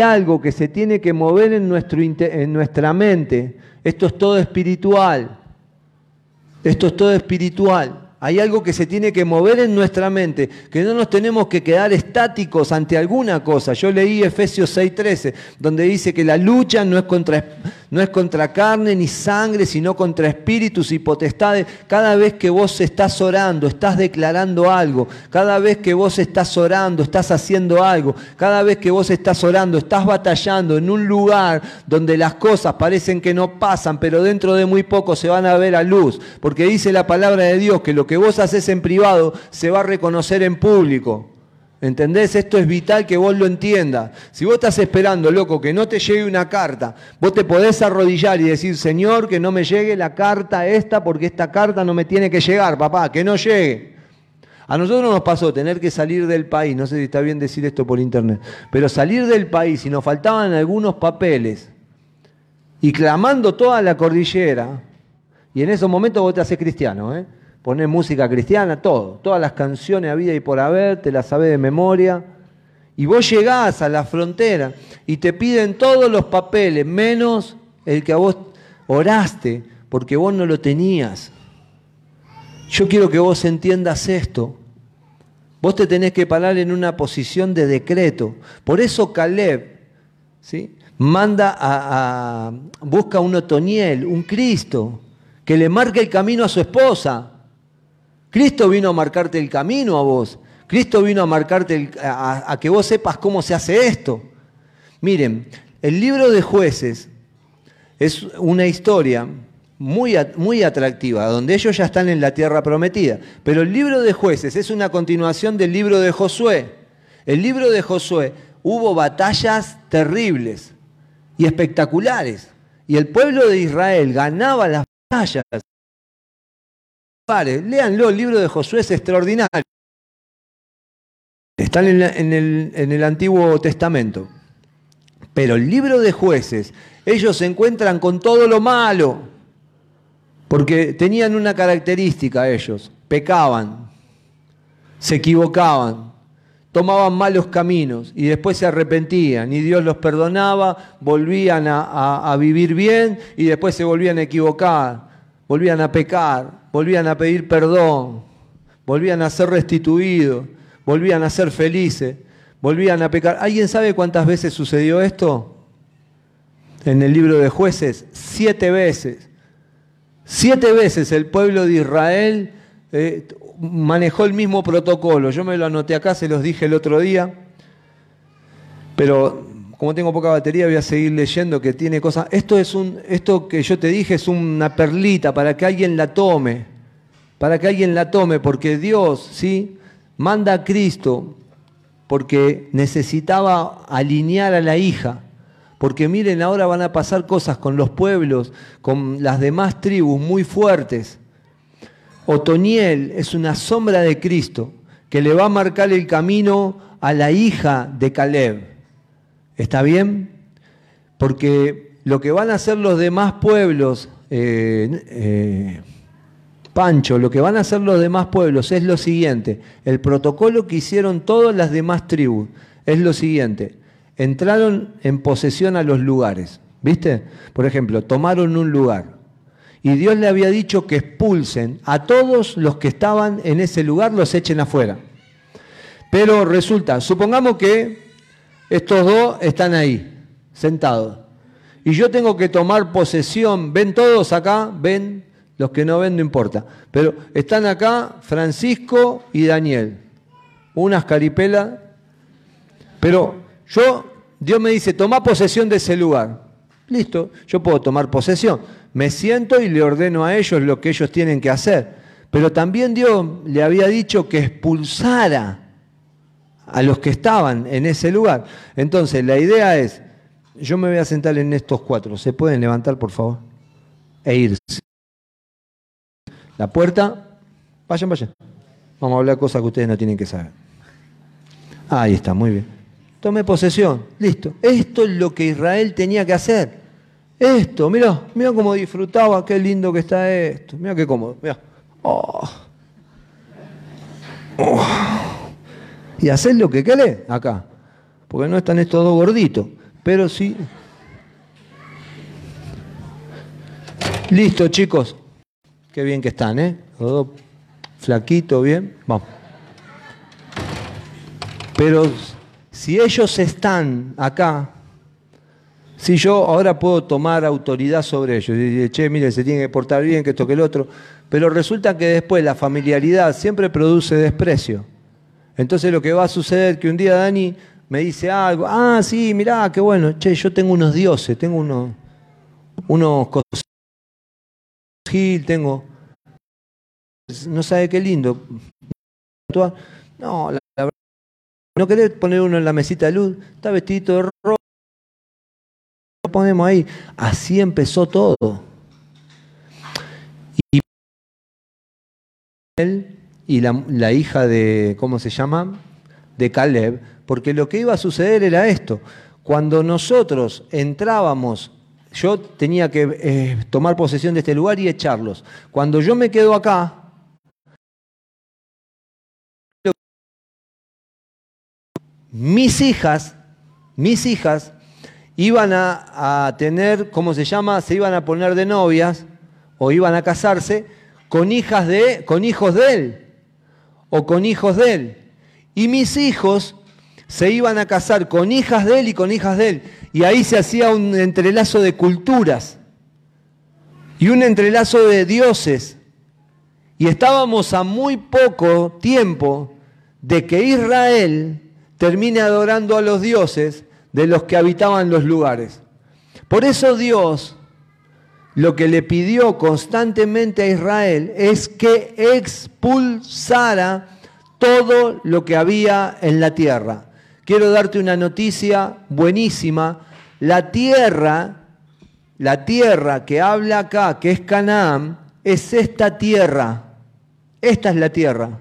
algo que se tiene que mover en, en nuestra mente. Esto es todo espiritual. Esto es todo espiritual. Hay algo que se tiene que mover en nuestra mente, que no nos tenemos que quedar estáticos ante alguna cosa. Yo leí Efesios 6:13, donde dice que la lucha no es, contra, no es contra carne ni sangre, sino contra espíritus y potestades. Cada vez que vos estás orando, estás declarando algo. Cada vez que vos estás orando, estás haciendo algo. Cada vez que vos estás orando, estás batallando en un lugar donde las cosas parecen que no pasan, pero dentro de muy poco se van a ver a luz. Porque dice la palabra de Dios que lo que vos haces en privado se va a reconocer en público. ¿Entendés? Esto es vital que vos lo entiendas. Si vos estás esperando, loco, que no te llegue una carta, vos te podés arrodillar y decir, Señor, que no me llegue la carta esta, porque esta carta no me tiene que llegar, papá, que no llegue. A nosotros nos pasó tener que salir del país, no sé si está bien decir esto por internet, pero salir del país y nos faltaban algunos papeles y clamando toda la cordillera, y en esos momentos vos te haces cristiano, ¿eh? Poner música cristiana, todo, todas las canciones a vida y por haber, te las sabes de memoria. Y vos llegás a la frontera y te piden todos los papeles, menos el que a vos oraste, porque vos no lo tenías. Yo quiero que vos entiendas esto. Vos te tenés que parar en una posición de decreto. Por eso Caleb ¿sí? manda a, a, busca un Otoniel, un Cristo, que le marque el camino a su esposa. Cristo vino a marcarte el camino a vos. Cristo vino a marcarte, a, que vos sepas cómo se hace esto. Miren, el libro de jueces es una historia muy, muy atractiva, donde ellos ya están en la tierra prometida. Pero el libro de jueces es una continuación del libro de Josué. El libro de Josué hubo batallas terribles y espectaculares. Y el pueblo de Israel ganaba las batallas Léanlo, el libro de Josué es extraordinario. Están en, el, Antiguo Testamento. Pero el libro de jueces, ellos se encuentran con todo lo malo. Porque tenían una característica ellos, pecaban, se equivocaban, tomaban malos caminos y después se arrepentían y Dios los perdonaba, volvían a vivir bien y después se volvían a equivocar volvían a pecar, volvían a pedir perdón, volvían a ser restituidos, volvían a ser felices, volvían a pecar. ¿Alguien sabe cuántas veces sucedió esto? En el libro de jueces, siete veces. Siete veces el pueblo de Israel eh, manejó el mismo protocolo. Yo me lo anoté acá, se los dije el otro día. Pero como tengo poca batería, voy a seguir leyendo que tiene cosas. Esto es un, esto que yo te dije es una perlita para que alguien la tome, para que alguien la tome, porque Dios, ¿sí? Manda a Cristo porque necesitaba alinear a la hija. Porque miren, ahora van a pasar cosas con los pueblos, con las demás tribus muy fuertes. Otoniel es una sombra de Cristo que le va a marcar el camino a la hija de Caleb. ¿Está bien? Porque lo que van a hacer los demás pueblos, eh, eh, Pancho, lo que van a hacer los demás pueblos es lo siguiente. El protocolo que hicieron todas las demás tribus es lo siguiente. Entraron en posesión a los lugares. ¿Viste? Por ejemplo, tomaron un lugar. Y Dios le había dicho que expulsen a todos los que estaban en ese lugar, los echen afuera. Pero resulta, supongamos que estos dos están ahí, sentados. Y yo tengo que tomar posesión. ¿Ven todos acá? ¿Ven? Los que no ven no importa. Pero están acá Francisco y Daniel. Unas caripelas. Pero yo, Dios me dice, toma posesión de ese lugar. Listo, yo puedo tomar posesión. Me siento y le ordeno a ellos lo que ellos tienen que hacer. Pero también Dios le había dicho que expulsara a los que estaban en ese lugar. Entonces, la idea es, yo me voy a sentar en estos cuatro, ¿se pueden levantar, por favor? E irse. La puerta, vayan, vayan. Vamos a hablar cosas que ustedes no tienen que saber. Ahí está, muy bien. Tome posesión, listo. Esto es lo que Israel tenía que hacer. Esto, mira, mira cómo disfrutaba, qué lindo que está esto. Mira qué cómodo, mira. Oh. Oh y hacer lo que querés acá. Porque no están estos dos gorditos. Pero sí. Listo, chicos. Qué bien que están, ¿eh? Todo flaquito, bien. Vamos. Pero si ellos están acá, si yo ahora puedo tomar autoridad sobre ellos y decir, che, mire, se tiene que portar bien, que esto, que el otro, pero resulta que después la familiaridad siempre produce desprecio. Entonces lo que va a suceder es que un día Dani me dice algo, ah, sí, mirá, qué bueno, che, yo tengo unos dioses, tengo unos, unos cosas, tengo, no sabe qué lindo. No, la, verdad, no querés poner uno en la mesita de luz, está vestido de rojo, lo ponemos ahí. Así empezó todo. Y él y la, hija de, ¿cómo se llama? De Caleb, porque lo que iba a suceder era esto. Cuando nosotros entrábamos, yo tenía que eh, tomar posesión de este lugar y echarlos. Cuando yo me quedo acá, mis hijas, mis hijas, iban a, a, tener, ¿cómo se llama? Se iban a poner de novias o iban a casarse con hijas de, con hijos de él o con hijos de él. Y mis hijos se iban a casar con hijas de él y con hijas de él. Y ahí se hacía un entrelazo de culturas y un entrelazo de dioses. Y estábamos a muy poco tiempo de que Israel termine adorando a los dioses de los que habitaban los lugares. Por eso Dios lo que le pidió constantemente a Israel es que expulsara todo lo que había en la tierra. Quiero darte una noticia buenísima. La tierra, la tierra que habla acá, que es Canaán, es esta tierra. Esta es la tierra.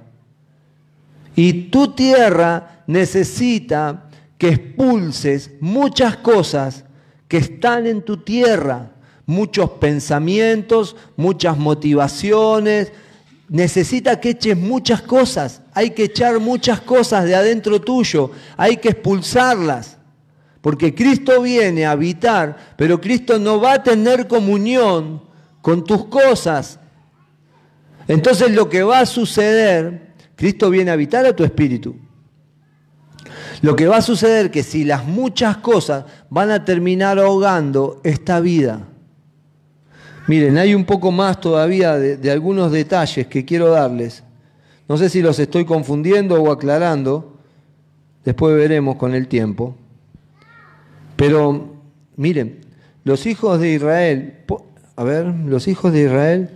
Y tu tierra necesita que expulses muchas cosas que están en tu tierra muchos pensamientos, muchas motivaciones. Necesita que eches muchas cosas. Hay que echar muchas cosas de adentro tuyo. Hay que expulsarlas. Porque Cristo viene a habitar, pero Cristo no va a tener comunión con tus cosas. Entonces lo que va a suceder, Cristo viene a habitar a tu espíritu. Lo que va a suceder que si las muchas cosas van a terminar ahogando esta vida, Miren, hay un poco más todavía de, algunos detalles que quiero darles. No sé si los estoy confundiendo o aclarando, después veremos con el tiempo. Pero miren, los hijos de Israel, a ver, los hijos de Israel,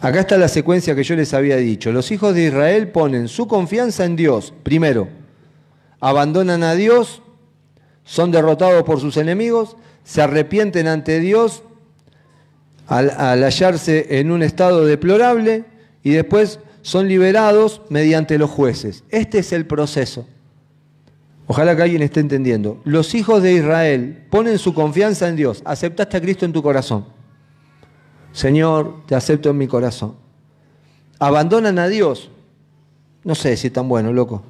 acá está la secuencia que yo les había dicho. Los hijos de Israel ponen su confianza en Dios, primero, abandonan a Dios son derrotados por sus enemigos, se arrepienten ante Dios al, hallarse en un estado deplorable y después son liberados mediante los jueces. Este es el proceso. Ojalá que alguien esté entendiendo. Los hijos de Israel ponen su confianza en Dios. Aceptaste a Cristo en tu corazón. Señor, te acepto en mi corazón. Abandonan a Dios. No sé si es tan bueno, loco.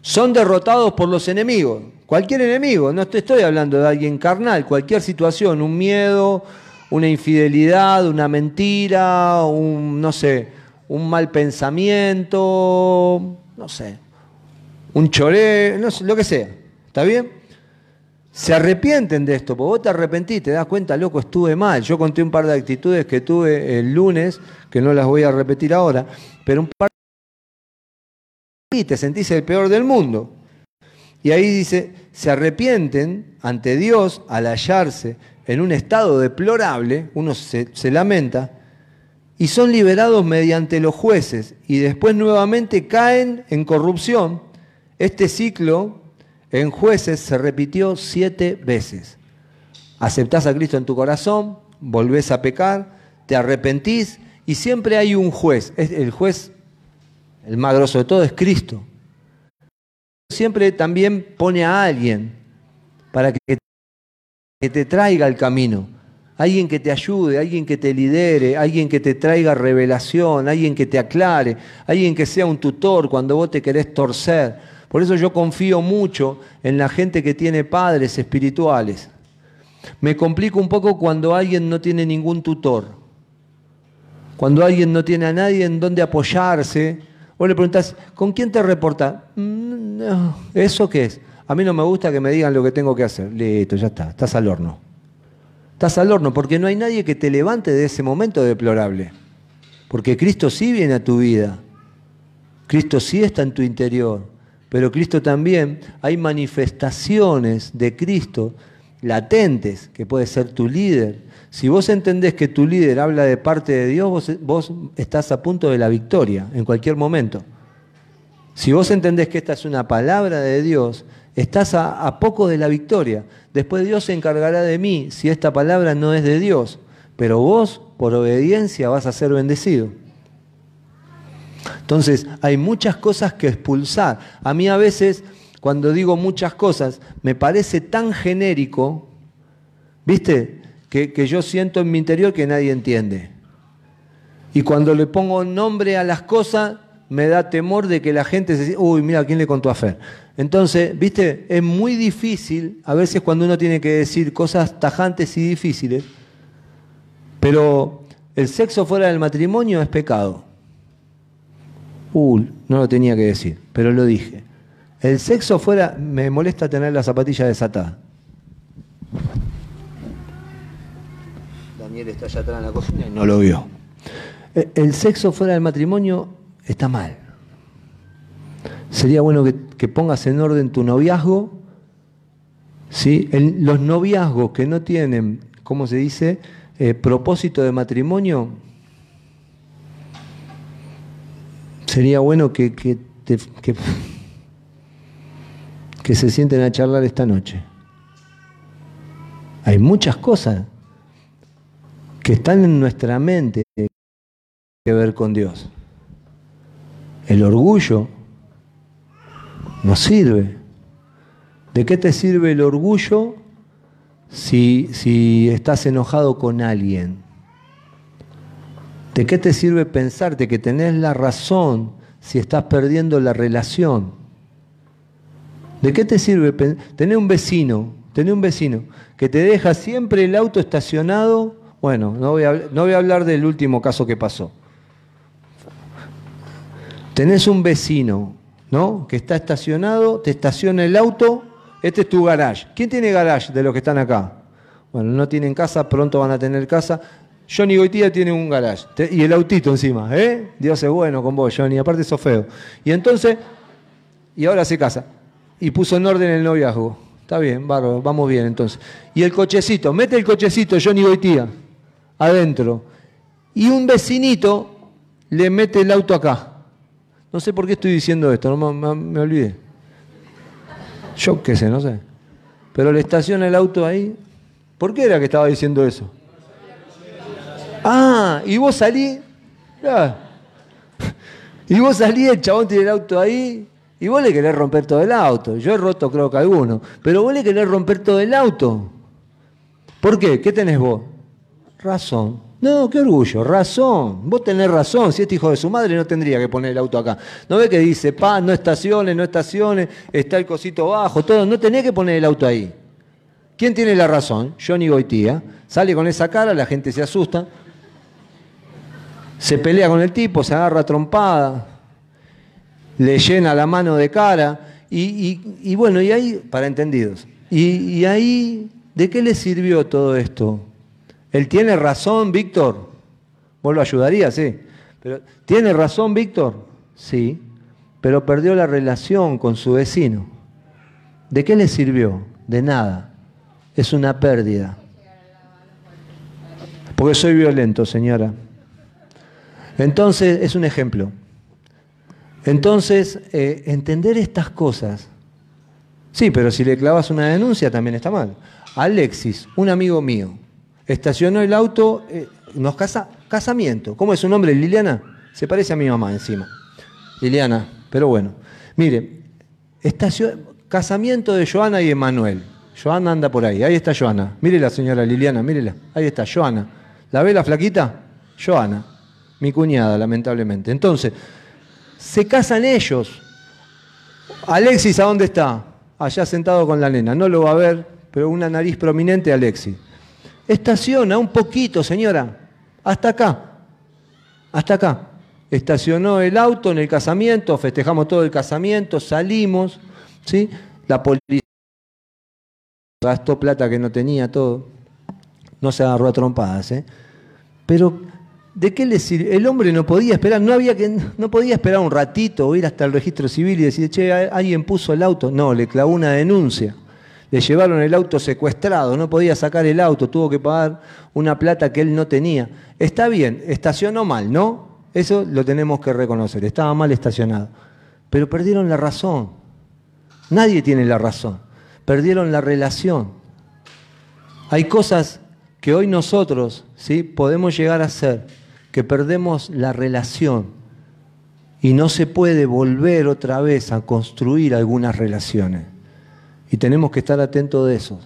Son derrotados por los enemigos. Cualquier enemigo, no te estoy hablando de alguien carnal, cualquier situación, un miedo, una infidelidad, una mentira, un, no sé, un mal pensamiento, no sé, un choré, no sé, lo que sea. ¿Está bien? Se arrepienten de esto, porque vos te arrepentís, te das cuenta, loco, estuve mal. Yo conté un par de actitudes que tuve el lunes, que no las voy a repetir ahora, pero un par de... te sentís el peor del mundo. Y ahí dice, se arrepienten ante Dios al hallarse en un estado deplorable, uno se, lamenta, y son liberados mediante los jueces y después nuevamente caen en corrupción. Este ciclo en jueces se repitió siete veces. Aceptás a Cristo en tu corazón, volvés a pecar, te arrepentís y siempre hay un juez. El juez, el más grosso de todo, es Cristo siempre también pone a alguien para que te traiga el camino. Alguien que te ayude, alguien que te lidere, alguien que te traiga revelación, alguien que te aclare, alguien que sea un tutor cuando vos te querés torcer. Por eso yo confío mucho en la gente que tiene padres espirituales. Me complico un poco cuando alguien no tiene ningún tutor. Cuando alguien no tiene a nadie en donde apoyarse. Vos le preguntás, ¿con quién te reporta? Mm, ¿Eso qué es? A mí no me gusta que me digan lo que tengo que hacer. Listo, ya está, estás al horno. Estás al horno porque no hay nadie que te levante de ese momento deplorable. Porque Cristo sí viene a tu vida. Cristo sí está en tu interior. Pero Cristo también, hay manifestaciones de Cristo latentes, que puede ser tu líder. Si vos entendés que tu líder habla de parte de Dios, vos, estás a punto de la victoria en cualquier momento. Si vos entendés que esta es una palabra de Dios, estás a, a, poco de la victoria. Después Dios se encargará de mí si esta palabra no es de Dios, pero vos, por obediencia, vas a ser bendecido. Entonces, hay muchas cosas que expulsar. A mí a veces cuando digo muchas cosas, me parece tan genérico, ¿viste? Que, yo siento en mi interior que nadie entiende. Y cuando le pongo nombre a las cosas, me da temor de que la gente se diga, uy, mira, ¿quién le contó a Fer? Entonces, viste, es muy difícil, a veces cuando uno tiene que decir cosas tajantes y difíciles, pero el sexo fuera del matrimonio es pecado. Uy, no lo tenía que decir, pero lo dije. El sexo fuera, me molesta tener la zapatilla desatada. Daniel está allá atrás en la cocina y no lo vio. E, el sexo fuera del matrimonio está mal. Sería bueno que, pongas en orden tu noviazgo. ¿sí? los noviazgos que no tienen, ¿cómo se dice? Eh, propósito de matrimonio. Sería bueno que, que, que que se sienten a charlar esta noche. Hay muchas cosas que están en nuestra mente que ver con Dios. El orgullo no sirve. ¿De qué te sirve el orgullo si, si estás enojado con alguien? ¿De qué te sirve pensarte que tenés la razón si estás perdiendo la relación? ¿De qué te sirve tener un vecino, tener un vecino que te deja siempre el auto estacionado? Bueno, no voy, a, no voy a hablar del último caso que pasó. Tenés un vecino, ¿no? Que está estacionado, te estaciona el auto, este es tu garage. ¿Quién tiene garage de los que están acá? Bueno, no tienen casa, pronto van a tener casa. Johnny Goitía tiene un garage. Y el autito encima, ¿eh? Dios es bueno con vos, Johnny. Aparte sos feo. Y entonces, y ahora se casa y puso en orden el noviazgo. Está bien, vamos bien entonces. Y el cochecito, mete el cochecito Johnny Goitía adentro. Y un vecinito le mete el auto acá. No sé por qué estoy diciendo esto, no me, me olvidé. Yo qué sé, no sé. Pero le estaciona el auto ahí. ¿Por qué era que estaba diciendo eso? Ah, y vos salí. Y vos salí, el chabón tiene el auto ahí, y vos le querés romper todo el auto. Yo he roto creo que alguno. Pero vos le querés romper todo el auto. ¿Por qué? ¿Qué tenés vos? Razón. No, qué orgullo, razón. Vos tenés razón. Si este hijo de su madre no tendría que poner el auto acá. ¿No ve que dice, pa, no estaciones, no estaciones, está el cosito bajo, todo? No tenés que poner el auto ahí. ¿Quién tiene la razón? Johnny Goitía. Sale con esa cara, la gente se asusta. Se pelea con el tipo, se agarra trompada le llena la mano de cara. Y, bueno, y ahí, para entendidos, y, ahí, ¿de qué le sirvió todo esto? ¿Él tiene razón, Víctor? ¿Vos lo ayudarías? Sí. Pero, ¿Tiene razón, Víctor? Sí. Pero perdió la relación con su vecino. ¿De qué le sirvió? De nada. Es una pérdida. Porque soy violento, señora. Entonces, es un ejemplo. Entonces, eh, entender estas cosas. Sí, pero si le clavas una denuncia también está mal. Alexis, un amigo mío, estacionó el auto, eh, nos casa, casamiento. ¿Cómo es su nombre? Liliana. Se parece a mi mamá encima. Liliana, pero bueno. Mire, casamiento de Joana y Emanuel. Joana anda por ahí. Ahí está Joana. Mire la señora Liliana, mírela. Ahí está, Joana. ¿La ve la flaquita? Joana. Mi cuñada, lamentablemente. Entonces, se casan ellos. Alexis, ¿a dónde está? Allá sentado con la nena. No lo va a ver, pero una nariz prominente, Alexis. Estaciona un poquito, señora. Hasta acá. Hasta acá. Estacionó el auto en el casamiento, festejamos todo el casamiento, salimos, ¿sí? La policía gastó plata que no tenía, todo. No se agarró a trompadas, ¿eh? Pero, ¿de qué le sirve? El hombre no podía esperar, no, había que, no podía esperar un ratito o ir hasta el registro civil y decir, che, alguien puso el auto. No, le clavó una denuncia. Le llevaron el auto secuestrado, no podía sacar el auto, tuvo que pagar una plata que él no tenía. Está bien, estacionó mal, ¿no? Eso lo tenemos que reconocer, estaba mal estacionado. Pero perdieron la razón. Nadie tiene la razón. Perdieron la relación. Hay cosas que hoy nosotros ¿sí? podemos llegar a hacer, que perdemos la relación y no se puede volver otra vez a construir algunas relaciones. Y tenemos que estar atentos de eso.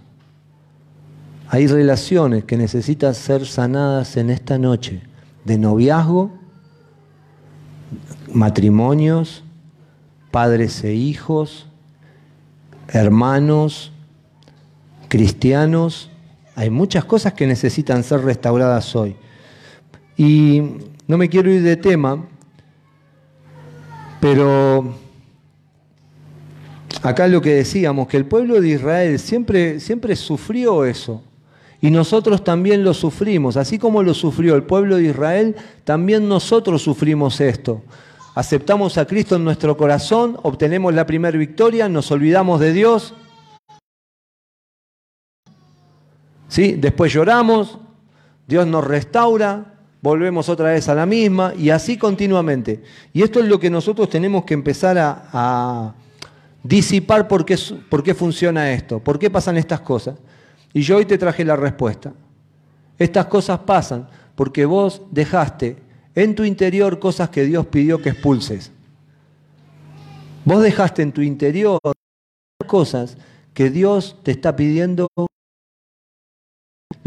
Hay relaciones que necesitan ser sanadas en esta noche, de noviazgo, matrimonios, padres e hijos, hermanos, cristianos. Hay muchas cosas que necesitan ser restauradas hoy. Y no me quiero ir de tema, pero acá lo que decíamos, que el pueblo de Israel siempre, siempre sufrió eso. Y nosotros también lo sufrimos. Así como lo sufrió el pueblo de Israel, también nosotros sufrimos esto aceptamos a Cristo en nuestro corazón, obtenemos la primera victoria, nos olvidamos de Dios. ¿Sí? Después lloramos, Dios nos restaura, volvemos otra vez a la misma y así continuamente. Y esto es lo que nosotros tenemos que empezar a, disipar por qué, por qué funciona esto, por qué pasan estas cosas. Y yo hoy te traje la respuesta. Estas cosas pasan porque vos dejaste en tu interior cosas que Dios pidió que expulses. Vos dejaste en tu interior cosas que Dios te está pidiendo.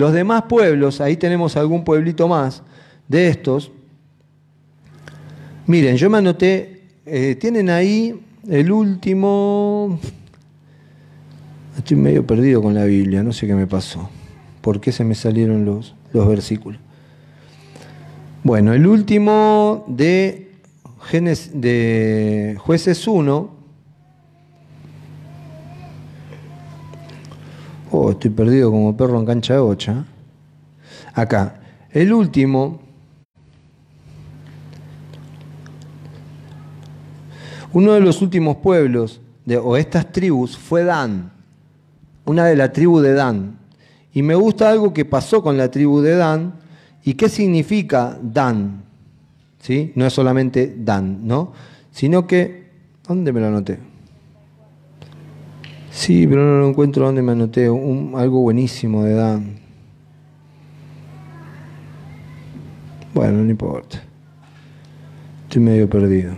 Los demás pueblos, ahí tenemos algún pueblito más de estos. Miren, yo me anoté, eh, tienen ahí el último... Estoy medio perdido con la Biblia, no sé qué me pasó. ¿Por qué se me salieron los, los versículos? Bueno, el último de, de jueces 1. Oh, estoy perdido como perro en cancha de bocha. Acá, el último. Uno de los últimos pueblos de, o estas tribus fue Dan, una de la tribu de Dan. Y me gusta algo que pasó con la tribu de Dan, ¿Y qué significa Dan? ¿Sí? No es solamente Dan, ¿no? Sino que, ¿dónde me lo anoté? Sí, pero no lo encuentro dónde me anoté. algo buenísimo de Dan. Bueno, no importa. Estoy medio perdido.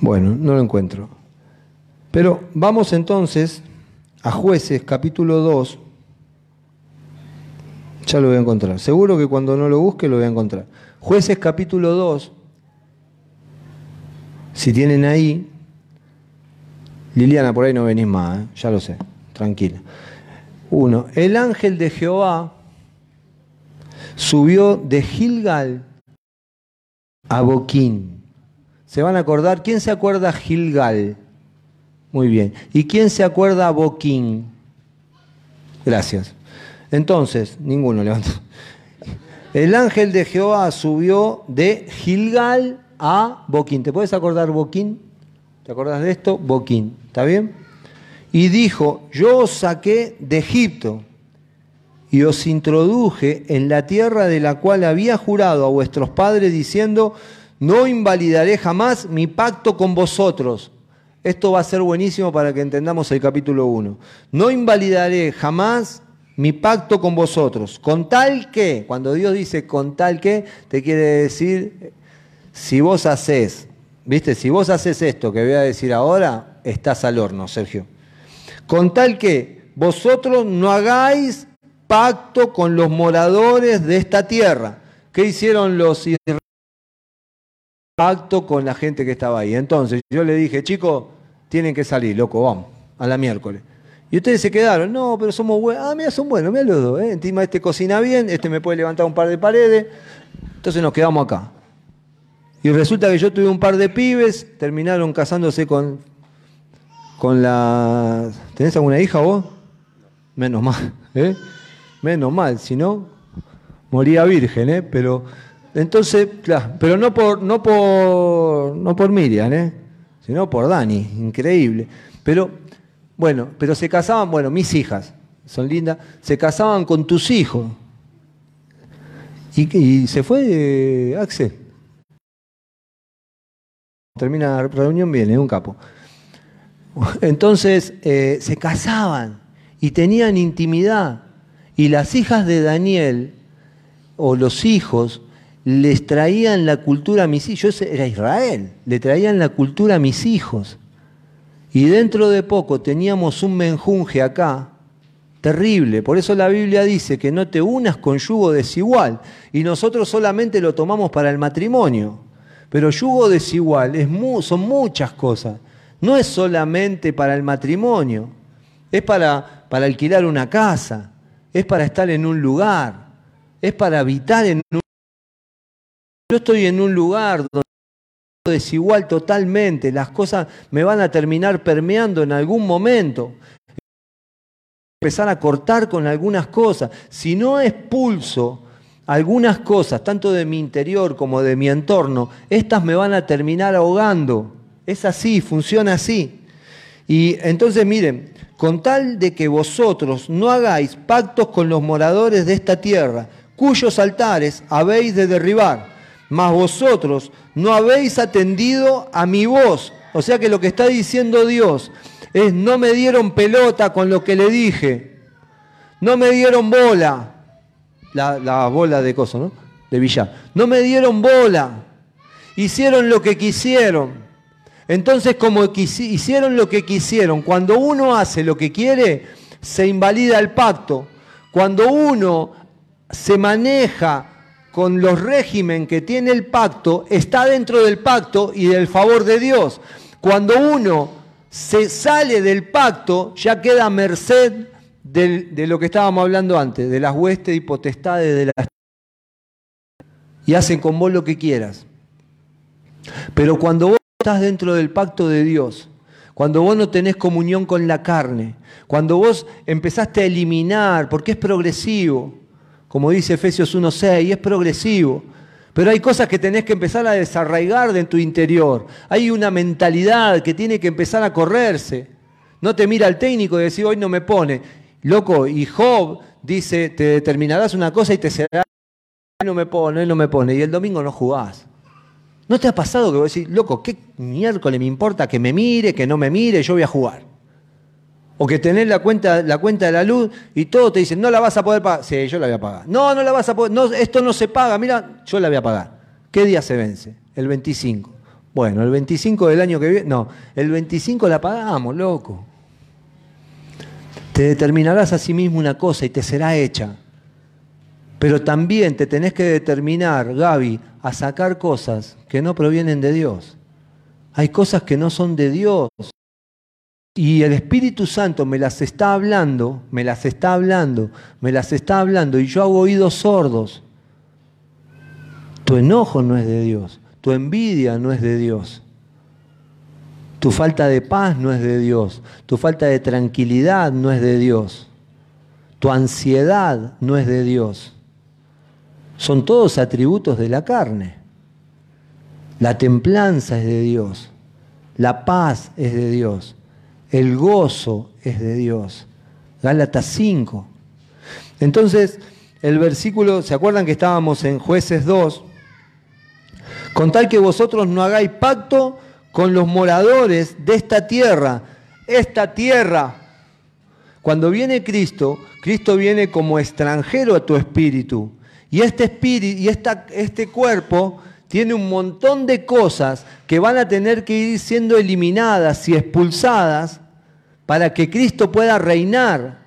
Bueno, no lo encuentro. Pero vamos entonces a jueces capítulo 2, ya lo voy a encontrar. Seguro que cuando no lo busque lo voy a encontrar. Jueces capítulo 2, si tienen ahí, Liliana, por ahí no venís más, ¿eh? ya lo sé, tranquila. Uno, el ángel de Jehová subió de Gilgal a Boquín. ¿Se van a acordar? ¿Quién se acuerda Gilgal? Muy bien. ¿Y quién se acuerda a Boquín? Gracias. Entonces, ninguno levantó. El ángel de Jehová subió de Gilgal a Boquín. ¿Te puedes acordar Boquín? ¿Te acordás de esto? Boquín. ¿Está bien? Y dijo, yo os saqué de Egipto y os introduje en la tierra de la cual había jurado a vuestros padres diciendo, no invalidaré jamás mi pacto con vosotros esto va a ser buenísimo para que entendamos el capítulo 1. No invalidaré jamás mi pacto con vosotros, con tal que, cuando Dios dice con tal que, te quiere decir, si vos haces, viste, si vos haces esto que voy a decir ahora, estás al horno, Sergio. Con tal que vosotros no hagáis pacto con los moradores de esta tierra, ¿Qué hicieron los pacto con la gente que estaba ahí? Entonces yo le dije, chicos, tienen que salir, loco, vamos, a la miércoles. Y ustedes se quedaron, no, pero somos buenos. Ah, mira, son buenos, mira los dos. ¿eh? Encima este cocina bien, este me puede levantar un par de paredes. Entonces nos quedamos acá. Y resulta que yo tuve un par de pibes, terminaron casándose con, con la... ¿Tenés alguna hija vos? Menos mal, ¿eh? Menos mal, si no, moría virgen, ¿eh? Pero, entonces, claro, pero no por, no por, no por Miriam, ¿eh? Sino por Dani, increíble. Pero, bueno, pero se casaban, bueno, mis hijas, son lindas, se casaban con tus hijos. Y, se fue eh, Axel termina la reunión, viene un capo. Entonces eh, se casaban y tenían intimidad. Y las hijas de Daniel, o los hijos, les traían la cultura a mis hijos. Yo era Israel, le traían la cultura a mis hijos. Y dentro de poco teníamos un menjunje acá, terrible. Por eso la Biblia dice que no te unas con yugo desigual. Y nosotros solamente lo tomamos para el matrimonio. Pero yugo desigual es son muchas cosas. No es solamente para el matrimonio, es para, para alquilar una casa, es para estar en un lugar, es para habitar en un Yo estoy en un lugar donde desigual totalmente, las cosas me van a terminar permeando en algún momento. Empezar a cortar con algunas cosas. Si no expulso algunas cosas, tanto de mi interior como de mi entorno, estas me van a terminar ahogando. Es así, funciona así. Y entonces miren, con tal de que vosotros no hagáis pactos con los moradores de esta tierra, cuyos altares habéis de derribar, mas vosotros no habéis atendido a mi voz. O sea que lo que está diciendo Dios es, no me dieron pelota con lo que le dije, no me dieron bola, la, bola de cosas, ¿no? De billar. No me dieron bola. Hicieron lo que quisieron. Entonces, como hicieron lo que quisieron, cuando uno hace lo que quiere, se invalida el pacto. Cuando uno se maneja con los régimen que tiene el pacto, está dentro del pacto y del favor de Dios. Cuando uno se sale del pacto, ya queda a merced de lo que estábamos hablando antes, de las huestes y potestades de las... Y hacen con vos lo que quieras. Pero cuando vos estás dentro del pacto de Dios, cuando vos no tenés comunión con la carne, cuando vos empezaste a eliminar, porque es progresivo, como dice Efesios 1.6, es progresivo, pero hay cosas que tenés que empezar a desarraigar de tu interior, hay una mentalidad que tiene que empezar a correrse. No te mira el técnico y decir, hoy no me pone. Loco, y Job dice, te determinarás una cosa y te será, él no me pone, él no me pone, y el domingo no jugás. ¿No te ha pasado que vos decís, loco, qué miércoles me importa que me mire, que no me mire, yo voy a jugar? O que tenés la cuenta, la cuenta de la luz y todo te dicen, no la vas a poder pagar. Sí, yo la voy a pagar. No, no la vas a poder, no, esto no se paga, mira, yo la voy a pagar. ¿Qué día se vence? El 25. Bueno, el 25 del año que viene, no, el 25 la pagamos, loco. Te determinarás a sí mismo una cosa y te será hecha. Pero también te tenés que determinar, Gaby, a sacar cosas que no provienen de Dios. Hay cosas que no son de Dios. Y el Espíritu Santo me las está hablando, me las está hablando, me las está hablando y yo hago oídos sordos. Tu enojo no es de Dios, tu envidia no es de Dios. Tu falta de paz no es de Dios. Tu falta de tranquilidad no es de Dios. Tu ansiedad no es de Dios. Son todos atributos de la carne. La templanza es de Dios. La paz es de Dios. El gozo es de Dios. Gálatas 5. Entonces, el versículo, ¿se acuerdan que estábamos en jueces 2? Con tal que vosotros no hagáis pacto con los moradores de esta tierra. Esta tierra. Cuando viene Cristo, Cristo viene como extranjero a tu espíritu. Y este espíritu y este cuerpo tiene un montón de cosas que van a tener que ir siendo eliminadas y expulsadas para que Cristo pueda reinar.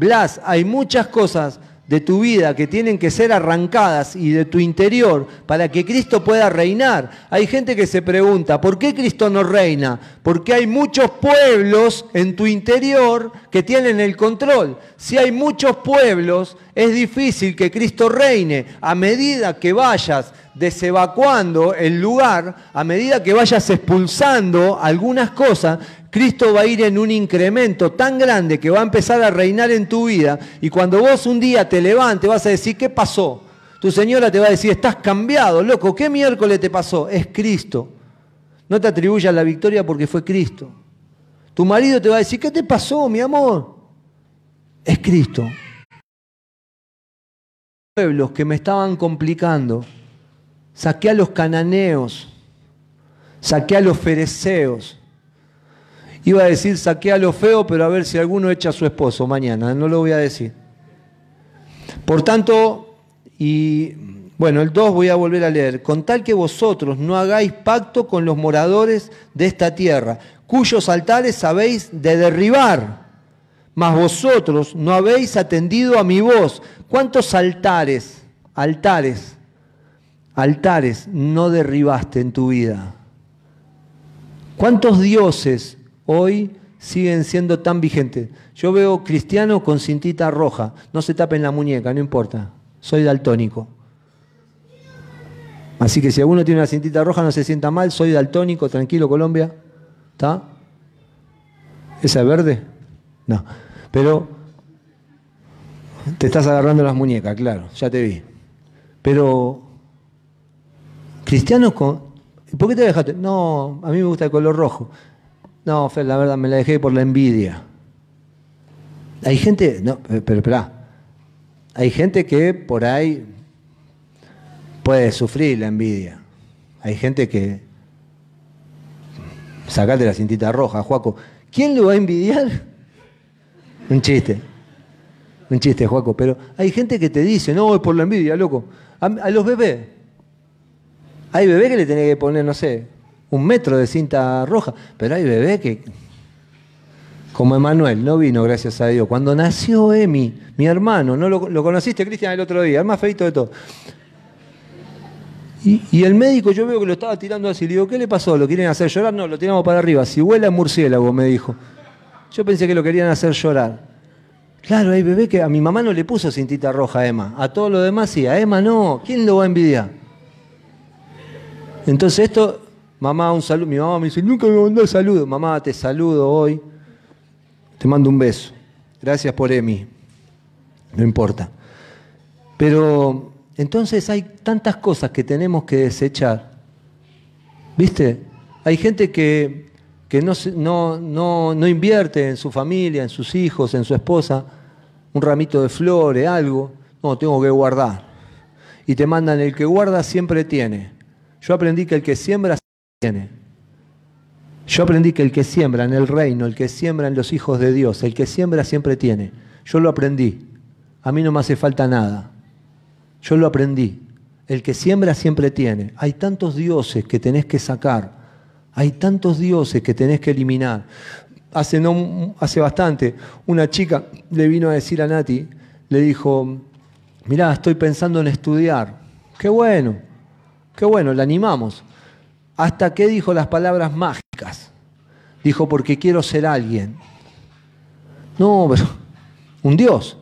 Blas, hay muchas cosas de tu vida que tienen que ser arrancadas y de tu interior para que Cristo pueda reinar. Hay gente que se pregunta, ¿por qué Cristo no reina? Porque hay muchos pueblos en tu interior que tienen el control. Si hay muchos pueblos, es difícil que Cristo reine. A medida que vayas desevacuando el lugar, a medida que vayas expulsando algunas cosas, Cristo va a ir en un incremento tan grande que va a empezar a reinar en tu vida. Y cuando vos un día te levantes, vas a decir, ¿qué pasó? Tu señora te va a decir, estás cambiado, loco, ¿qué miércoles te pasó? Es Cristo. No te atribuyas la victoria porque fue Cristo. Tu marido te va a decir, ¿qué te pasó, mi amor? Es Cristo. Pueblos que me estaban complicando, saqué a los cananeos, saqué a los fereceos, Iba a decir saqué a lo feo, pero a ver si alguno echa a su esposo mañana, no lo voy a decir. Por tanto, y bueno, el 2 voy a volver a leer, con tal que vosotros no hagáis pacto con los moradores de esta tierra, cuyos altares sabéis de derribar, mas vosotros no habéis atendido a mi voz. ¿Cuántos altares, altares, altares no derribaste en tu vida? ¿Cuántos dioses hoy siguen siendo tan vigentes. Yo veo cristianos con cintita roja, no se tapen la muñeca, no importa, soy daltónico. Así que si alguno tiene una cintita roja no se sienta mal, soy daltónico, tranquilo Colombia, ¿está? ¿Esa es verde? No, pero te estás agarrando las muñecas, claro, ya te vi. Pero cristianos con... ¿Por qué te dejaste? No, a mí me gusta el color rojo. No, Fer, la verdad me la dejé por la envidia. Hay gente, no, pero espera, hay gente que por ahí puede sufrir la envidia. Hay gente que. Sacate la cintita roja, Juaco. ¿Quién lo va a envidiar? Un chiste. Un chiste, Juaco. Pero hay gente que te dice, no, es por la envidia, loco. A, a los bebés. Hay bebés que le tenés que poner, no sé, un metro de cinta roja, pero hay bebé que, como Emanuel, no vino, gracias a Dios. Cuando nació Emi, mi hermano, ¿no lo, conociste, Cristian, el otro día, el más feito de todo. Y, el médico yo veo que lo estaba tirando así. Le digo, ¿qué le pasó? ¿Lo quieren hacer llorar? No, lo tiramos para arriba. Si huele a murciélago, me dijo. Yo pensé que lo querían hacer llorar. Claro, hay bebé que a mi mamá no le puso cintita roja a Emma. A todo lo demás sí, a Emma no. ¿Quién lo va a envidiar? Entonces esto Mamá, un saludo. Mi mamá me dice, nunca me mandó saludo. Mamá, te saludo hoy. Te mando un beso. Gracias por Emi. No importa. Pero entonces hay tantas cosas que tenemos que desechar. ¿Viste? Hay gente que, que no, no, no invierte en su familia, en sus hijos, en su esposa, un ramito de flores, algo. No, tengo que guardar. Y te mandan el que guarda siempre tiene. Yo aprendí que el que siembra yo aprendí que el que siembra en el reino, el que siembra en los hijos de Dios, el que siembra siempre tiene. Yo lo aprendí. A mí no me hace falta nada. Yo lo aprendí. El que siembra siempre tiene. Hay tantos dioses que tenés que sacar. Hay tantos dioses que tenés que eliminar. Hace, no, hace bastante, una chica le vino a decir a Nati, le dijo, mirá, estoy pensando en estudiar. Qué bueno, qué bueno, la animamos hasta que dijo las palabras mágicas. Dijo, porque quiero ser alguien. No, pero un Dios.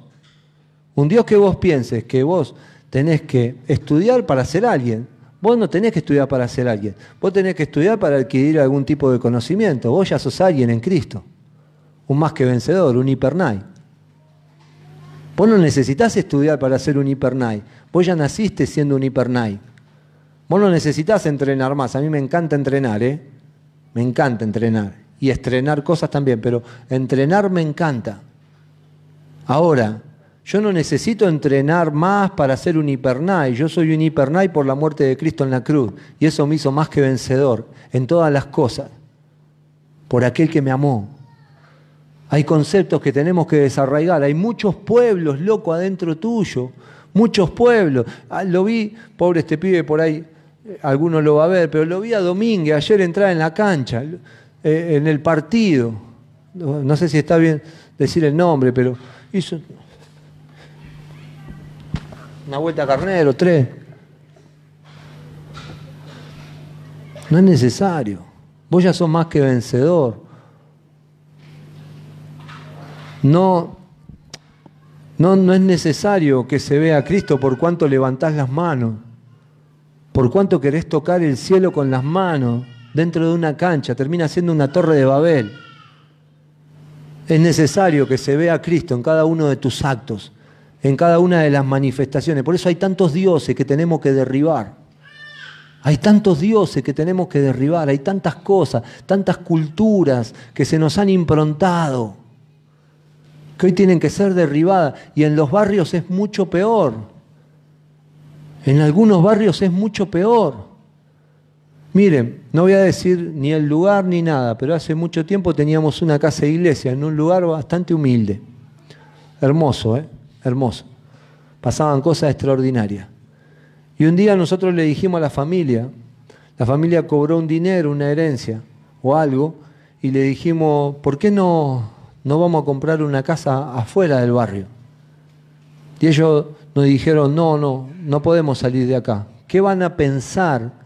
Un Dios que vos pienses que vos tenés que estudiar para ser alguien. Vos no tenés que estudiar para ser alguien. Vos tenés que estudiar para adquirir algún tipo de conocimiento. Vos ya sos alguien en Cristo. Un más que vencedor, un hipernai. Vos no necesitas estudiar para ser un hipernai. Vos ya naciste siendo un hipernai. Vos no necesitas entrenar más. A mí me encanta entrenar, ¿eh? Me encanta entrenar. Y estrenar cosas también, pero entrenar me encanta. Ahora, yo no necesito entrenar más para ser un hipernai. Yo soy un hipernai por la muerte de Cristo en la cruz. Y eso me hizo más que vencedor en todas las cosas. Por aquel que me amó. Hay conceptos que tenemos que desarraigar. Hay muchos pueblos, loco, adentro tuyo. Muchos pueblos. Ah, lo vi, pobre este pibe por ahí, alguno lo va a ver, pero lo vi a Domínguez ayer entrar en la cancha, eh, en el partido. No sé si está bien decir el nombre, pero hizo. una vuelta a carnero, tres. No es necesario. Vos ya sos más que vencedor. No, no, no es necesario que se vea a Cristo por cuanto levantás las manos, por cuanto querés tocar el cielo con las manos dentro de una cancha, termina siendo una torre de Babel. Es necesario que se vea a Cristo en cada uno de tus actos, en cada una de las manifestaciones. Por eso hay tantos dioses que tenemos que derribar. Hay tantos dioses que tenemos que derribar, hay tantas cosas, tantas culturas que se nos han improntado, que hoy tienen que ser derribadas. Y en los barrios es mucho peor. En algunos barrios es mucho peor. Miren, no voy a decir ni el lugar ni nada, pero hace mucho tiempo teníamos una casa de iglesia en un lugar bastante humilde. Hermoso, ¿eh? Hermoso. Pasaban cosas extraordinarias. Y un día nosotros le dijimos a la familia, la familia cobró un dinero, una herencia o algo, y le dijimos, ¿por qué no, no vamos a comprar una casa afuera del barrio? Y ellos nos dijeron, no, no, no podemos salir de acá. ¿Qué van a pensar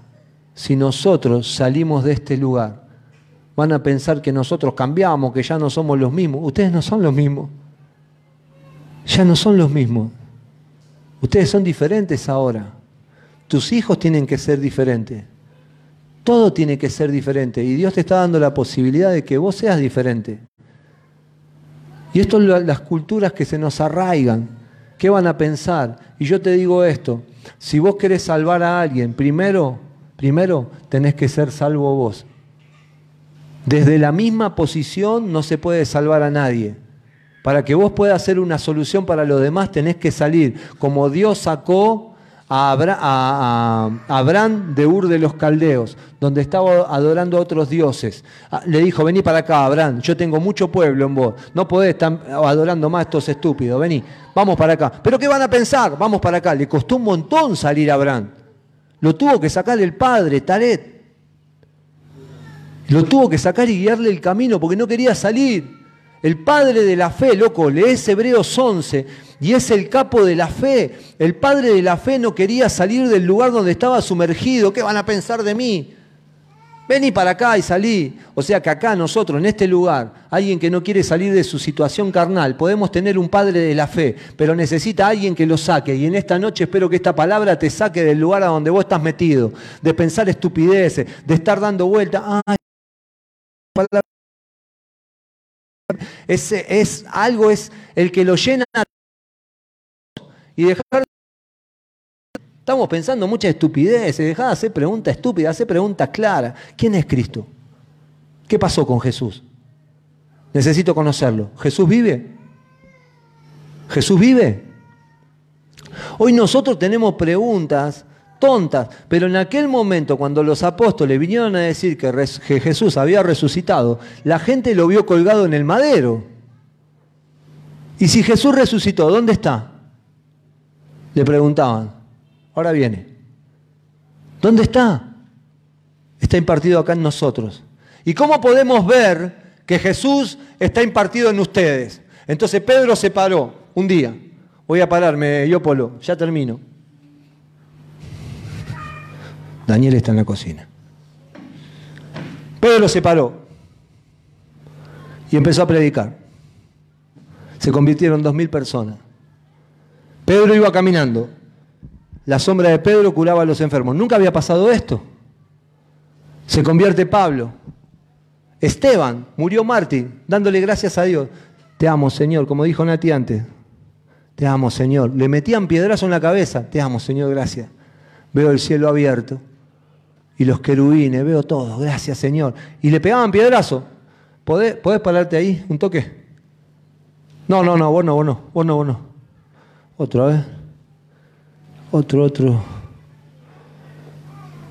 si nosotros salimos de este lugar. Van a pensar que nosotros cambiamos, que ya no somos los mismos. Ustedes no son los mismos. Ya no son los mismos. Ustedes son diferentes ahora. Tus hijos tienen que ser diferentes. Todo tiene que ser diferente. Y Dios te está dando la posibilidad de que vos seas diferente. Y esto es las culturas que se nos arraigan. ¿Qué van a pensar? Y yo te digo esto. Si vos querés salvar a alguien, primero Primero, tenés que ser salvo vos. Desde la misma posición no se puede salvar a nadie. Para que vos puedas ser una solución para los demás, tenés que salir como Dios sacó a, Abraham de Ur de los Caldeos, donde estaba adorando a otros dioses. Ah, le dijo, vení para acá, Abraham, yo tengo mucho pueblo en vos, no podés estar adorando más a estos estúpidos, vení, vamos para acá. ¿Pero qué van a pensar? Vamos para acá. Le costó un montón salir a Abraham. Lo tuvo que sacar el padre, Taret. Lo tuvo que sacar y guiarle el camino porque no quería salir. El padre de la fe, loco, lees Hebreos 11 y es el capo de la fe. El padre de la fe no quería salir del lugar donde estaba sumergido. ¿Qué van a pensar de mí? Vení para acá y salí. O sea que acá nosotros, en este lugar, alguien que no quiere salir de su situación carnal, podemos tener un padre de la fe, pero necesita alguien que lo saque. Y en esta noche espero que esta palabra te saque del lugar a donde vos estás metido, de pensar estupideces, de estar dando vueltas. Es algo, es el que lo llena y dejar Estamos pensando muchas estupideces, dejá de hacer preguntas estúpidas, hacer preguntas claras. ¿Quién es Cristo? ¿Qué pasó con Jesús? Necesito conocerlo. ¿Jesús vive? ¿Jesús vive? Hoy nosotros tenemos preguntas pero en aquel momento cuando los apóstoles vinieron a decir que, que Jesús había resucitado, la gente lo vio colgado en el madero. Y si Jesús resucitó, ¿dónde está? Le preguntaban. Ahora viene. ¿Dónde está? Está impartido acá en nosotros. ¿Y cómo podemos ver que Jesús está impartido en ustedes? Entonces Pedro se paró un día. Voy a pararme, yo Polo, ya termino. Daniel está en la cocina. Pedro se paró y empezó a predicar. Se convirtieron dos mil personas. Pedro iba caminando la sombra de Pedro curaba a los enfermos. Nunca había pasado esto. Se convierte Pablo. Esteban, murió Martín, dándole gracias a Dios. Te amo, Señor, como dijo Nati antes. Te amo, Señor. Le metían piedrazo en la cabeza. Te amo, Señor, gracias. Veo el cielo abierto y los querubines, veo todo. Gracias, Señor. Y le pegaban piedrazo. ¿Podés, ¿Podés pararte ahí un toque? No, no, no, vos no, vos no, vos no, vos no. Otra vez. Otro, otro.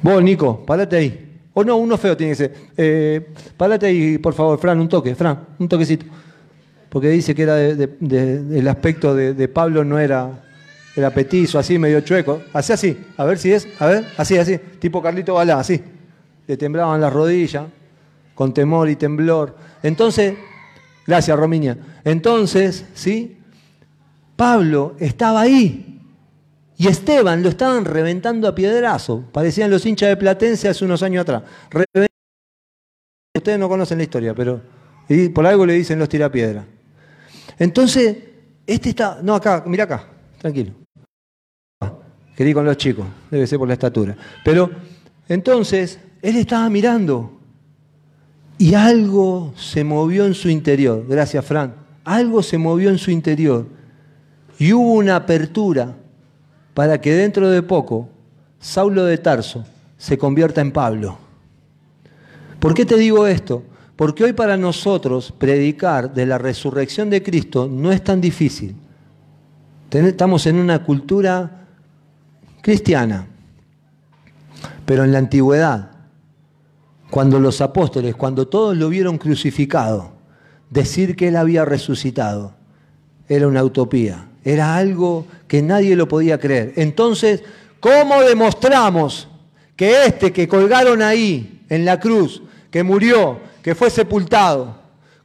Vos, Nico, parate ahí. O no, uno feo tiene que ser. Eh, parate ahí, por favor, Fran, un toque, Fran, un toquecito. Porque dice que era el aspecto de, Pablo no era, era petizo, así, medio chueco. Así, así, a ver si es, a ver, así, así, tipo Carlito Balá, así. Le temblaban las rodillas, con temor y temblor. Entonces, gracias, Rominia. Entonces, ¿sí? Pablo estaba ahí Y Esteban lo estaban reventando a piedrazo. Parecían los hinchas de Platense hace unos años atrás. Ustedes no conocen la historia, pero por algo le dicen los tirapiedras. Entonces, este está. No, acá, mira acá, tranquilo. Querí con los chicos, debe ser por la estatura. Pero entonces, él estaba mirando y algo se movió en su interior. Gracias, Fran. Algo se movió en su interior. Y hubo una apertura para que dentro de poco Saulo de Tarso se convierta en Pablo. ¿Por qué te digo esto? Porque hoy para nosotros predicar de la resurrección de Cristo no es tan difícil. Estamos en una cultura cristiana, pero en la antigüedad, cuando los apóstoles, cuando todos lo vieron crucificado, decir que él había resucitado era una utopía, era algo que nadie lo podía creer. Entonces, ¿cómo demostramos que este que colgaron ahí en la cruz, que murió, que fue sepultado.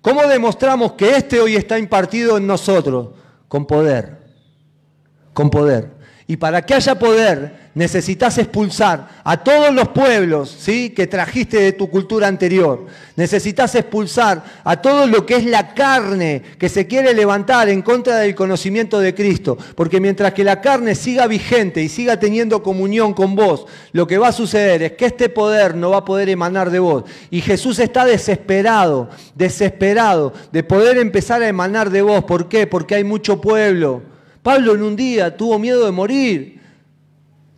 ¿Cómo demostramos que este hoy está impartido en nosotros? Con poder, con poder. Y para que haya poder, necesitas expulsar a todos los pueblos ¿sí? que trajiste de tu cultura anterior. Necesitas expulsar a todo lo que es la carne que se quiere levantar en contra del conocimiento de Cristo. Porque mientras que la carne siga vigente y siga teniendo comunión con vos, lo que va a suceder es que este poder no va a poder emanar de vos. Y Jesús está desesperado, desesperado de poder empezar a emanar de vos. ¿Por qué? Porque hay mucho pueblo Pablo en un día tuvo miedo de morir.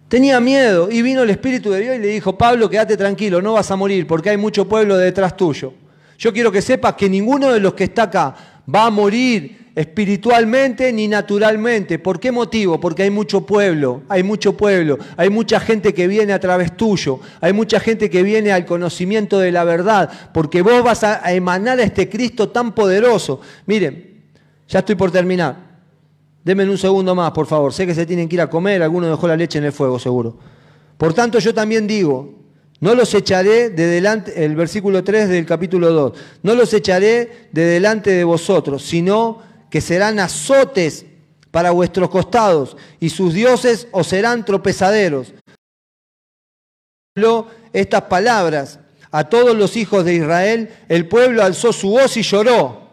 Tenía miedo y vino el Espíritu de Dios y le dijo, Pablo, quédate tranquilo, no vas a morir porque hay mucho pueblo detrás tuyo. Yo quiero que sepas que ninguno de los que está acá va a morir espiritualmente ni naturalmente. ¿Por qué motivo? Porque hay mucho pueblo, hay mucho pueblo, hay mucha gente que viene a través tuyo, hay mucha gente que viene al conocimiento de la verdad, porque vos vas a emanar a este Cristo tan poderoso. Miren, ya estoy por terminar. Denme un segundo más, por favor. Sé que se tienen que ir a comer, alguno dejó la leche en el fuego, seguro. Por tanto, yo también digo, no los echaré de delante, el versículo 3 del capítulo 2, no los echaré de delante de vosotros, sino que serán azotes para vuestros costados, y sus dioses os serán tropezaderos. Estas palabras a todos los hijos de Israel, el pueblo alzó su voz y lloró.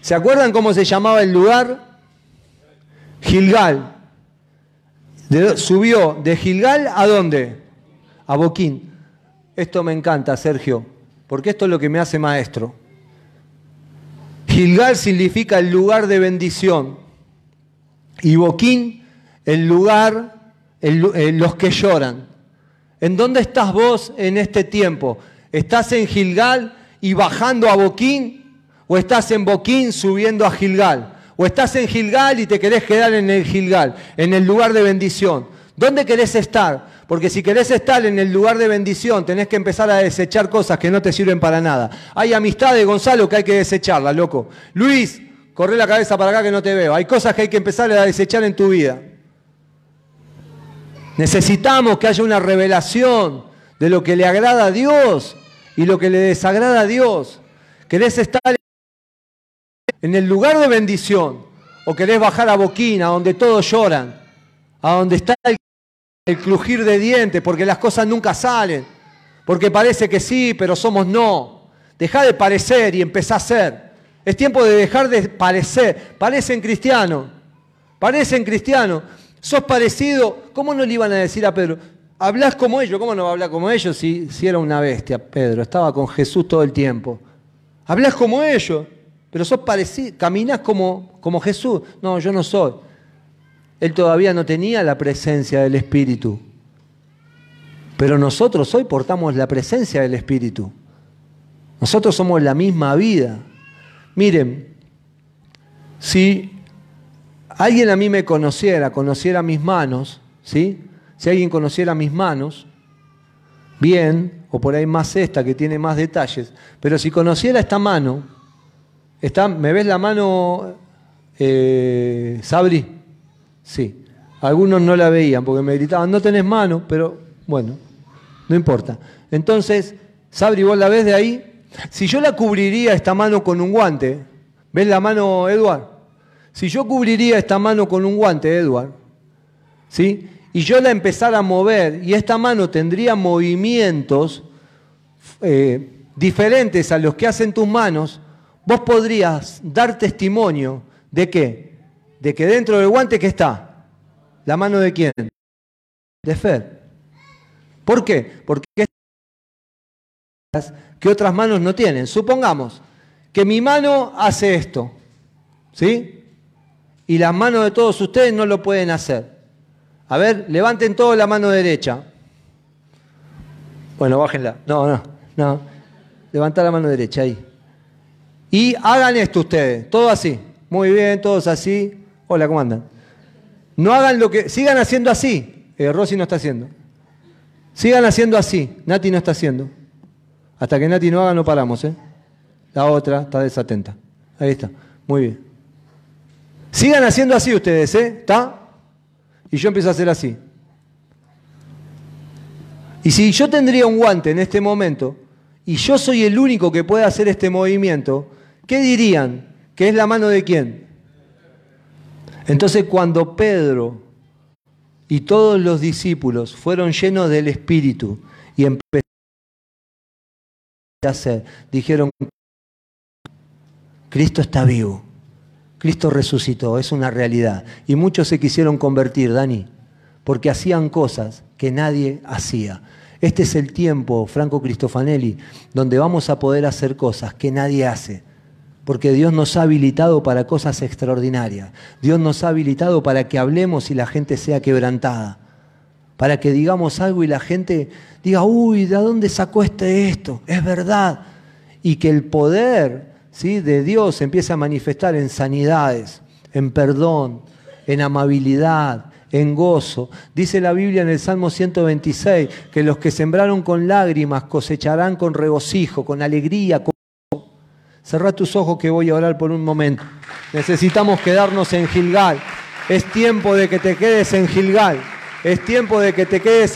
¿Se acuerdan cómo se llamaba el lugar? Gilgal. subió de Gilgal a dónde? A Boquín. Esto me encanta, Sergio, porque esto es lo que me hace maestro. Gilgal significa el lugar de bendición y Boquín el lugar, los que lloran. ¿En dónde estás vos en este tiempo? ¿Estás en Gilgal y bajando a Boquín o estás en Boquín subiendo a Gilgal? O estás en Gilgal y te querés quedar en el Gilgal, en el lugar de bendición. ¿Dónde querés estar? Porque si querés estar en el lugar de bendición, tenés que empezar a desechar cosas que no te sirven para nada. Hay amistad de Gonzalo que hay que desecharla, loco. Luis, corre la cabeza para acá que no te veo. Hay cosas que hay que empezar a desechar en tu vida. Necesitamos que haya una revelación de lo que le agrada a Dios y lo que le desagrada a Dios. Querés estar en el lugar de bendición, o querés bajar a Boquina, donde todos lloran, a donde está el, el crujir de dientes, porque las cosas nunca salen, porque parece que sí, pero somos no. Deja de parecer y empezá a ser. Es tiempo de dejar de parecer. Parecen cristianos, parecen cristianos. Sos parecido, ¿cómo no le iban a decir a Pedro? Hablas como ellos, ¿cómo no va a hablar como ellos si, si era una bestia, Pedro? Estaba con Jesús todo el tiempo. Hablas como ellos pero sos parecido, caminás como, como Jesús. No, yo no soy. Él todavía no tenía la presencia del Espíritu. Pero nosotros hoy portamos la presencia del Espíritu. Nosotros somos la misma vida. Miren, si alguien a mí me conociera, conociera mis manos, ¿sí? Si alguien conociera mis manos, bien, o por ahí más esta que tiene más detalles, pero si conociera esta mano, ¿Me ves la mano, eh, Sabri? Sí. Algunos no la veían porque me gritaban, no tenés mano, pero bueno, no importa. Entonces, Sabri, ¿vos la ves de ahí? Si yo la cubriría esta mano con un guante, ¿ves la mano, Eduard? Si yo cubriría esta mano con un guante, Eduard, ¿sí? Y yo la empezara a mover y esta mano tendría movimientos eh, diferentes a los que hacen tus manos, vos podrías dar testimonio de qué? De que dentro del guante que está, la mano de quién? De Fer. ¿Por qué? Porque que otras manos no tienen. Supongamos que mi mano hace esto, ¿sí? Y las manos de todos ustedes no lo pueden hacer. A ver, levanten todos la mano derecha. Bueno, bájenla. No, no, no. Levanta la mano derecha ahí. Y hagan esto ustedes, todo así. Muy bien, todos así. Hola, ¿cómo andan? No hagan lo que. Sigan haciendo así. Eh, Rosy no está haciendo. Sigan haciendo así. Nati no está haciendo. Hasta que Nati no haga, no paramos, ¿eh? La otra está desatenta. Ahí está. Muy bien. Sigan haciendo así ustedes, ¿eh? ¿Está? Y yo empiezo a hacer así. Y si yo tendría un guante en este momento, y yo soy el único que puede hacer este movimiento, ¿qué dirían? ¿Que es la mano de quién? Entonces cuando Pedro y todos los discípulos fueron llenos del Espíritu y empezaron a hacer, dijeron, Cristo está vivo, Cristo resucitó, es una realidad. Y muchos se quisieron convertir, Dani, porque hacían cosas que nadie hacía. Este es el tiempo, Franco Cristofanelli, donde vamos a poder hacer cosas que nadie hace porque Dios nos ha habilitado para cosas extraordinarias. Dios nos ha habilitado para que hablemos y la gente sea quebrantada. Para que digamos algo y la gente diga, uy, ¿de dónde sacó este esto? Es verdad. Y que el poder ¿sí? de Dios empiece a manifestar en sanidades, en perdón, en amabilidad, en gozo. Dice la Biblia en el Salmo 126 que los que sembraron con lágrimas cosecharán con regocijo, con alegría, con Cerrá tus ojos que voy a orar por un momento. Necesitamos quedarnos en Gilgal. Es tiempo de que te quedes en Gilgal. Es tiempo de que te quedes